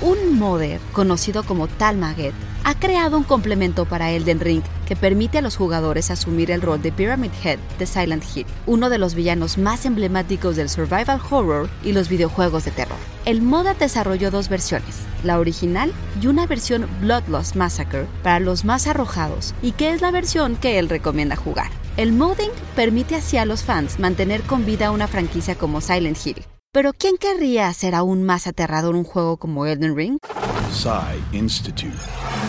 un modder conocido como Talmaget ha creado un complemento para Elden Ring que permite a los jugadores asumir el rol de Pyramid Head de Silent Hill, uno de los villanos más emblemáticos del survival horror y los videojuegos de terror. El modder desarrolló dos versiones, la original y una versión Bloodlust Massacre para los más arrojados, y que es la versión que él recomienda jugar. El modding permite así a los fans mantener con vida una franquicia como Silent Hill. Pero ¿quién querría hacer aún más aterrador un juego como Elden Ring? Institute.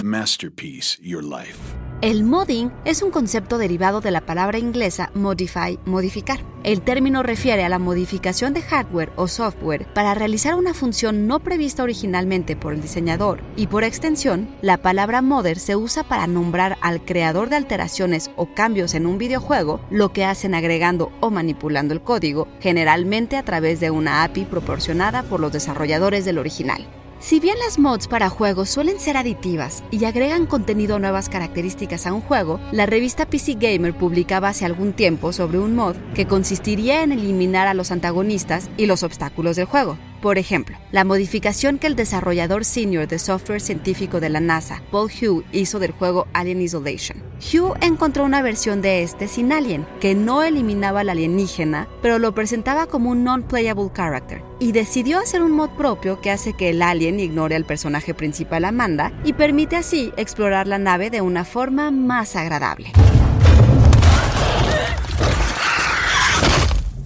Masterpiece Your Life. El modding es un concepto derivado de la palabra inglesa modify, modificar. El término refiere a la modificación de hardware o software para realizar una función no prevista originalmente por el diseñador y por extensión, la palabra modder se usa para nombrar al creador de alteraciones o cambios en un videojuego, lo que hacen agregando o manipulando el código, generalmente a través de una API proporcionada por los desarrolladores del original. Si bien las mods para juegos suelen ser aditivas y agregan contenido o nuevas características a un juego, la revista PC Gamer publicaba hace algún tiempo sobre un mod que consistiría en eliminar a los antagonistas y los obstáculos del juego. Por ejemplo, la modificación que el desarrollador senior de software científico de la NASA, Paul Hugh, hizo del juego Alien Isolation. Hugh encontró una versión de este sin alien, que no eliminaba al alienígena, pero lo presentaba como un non-playable character, y decidió hacer un mod propio que hace que el alien ignore al personaje principal Amanda y permite así explorar la nave de una forma más agradable.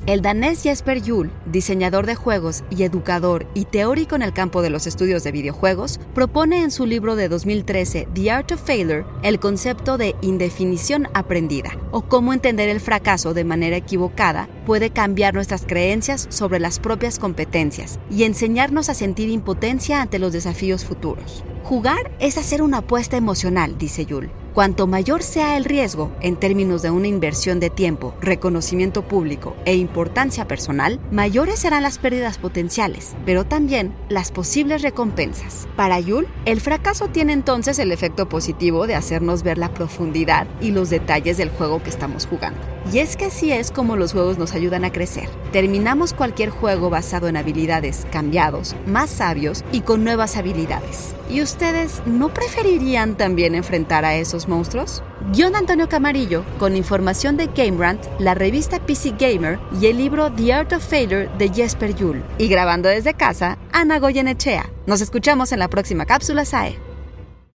El danés Jesper Juhl, diseñador de juegos y educador y teórico en el campo de los estudios de videojuegos, propone en su libro de 2013 The Art of Failure el concepto de indefinición aprendida, o cómo entender el fracaso de manera equivocada puede cambiar nuestras creencias sobre las propias competencias y enseñarnos a sentir impotencia ante los desafíos futuros. Jugar es hacer una apuesta emocional, dice Juhl Cuanto mayor sea el riesgo en términos de una inversión de tiempo, reconocimiento público e importancia personal, mayores serán las pérdidas potenciales, pero también las posibles recompensas. Para Yul, el fracaso tiene entonces el efecto positivo de hacernos ver la profundidad y los detalles del juego que estamos jugando. Y es que así es como los juegos nos ayudan a crecer. Terminamos cualquier juego basado en habilidades cambiados, más sabios y con nuevas habilidades. ¿Y ustedes no preferirían también enfrentar a esos monstruos? Guión Antonio Camarillo, con información de GameRant, la revista PC Gamer y el libro The Art of Failure de Jesper Juhl. Y grabando desde casa, Ana Goyenechea. Nos escuchamos en la próxima cápsula SAE.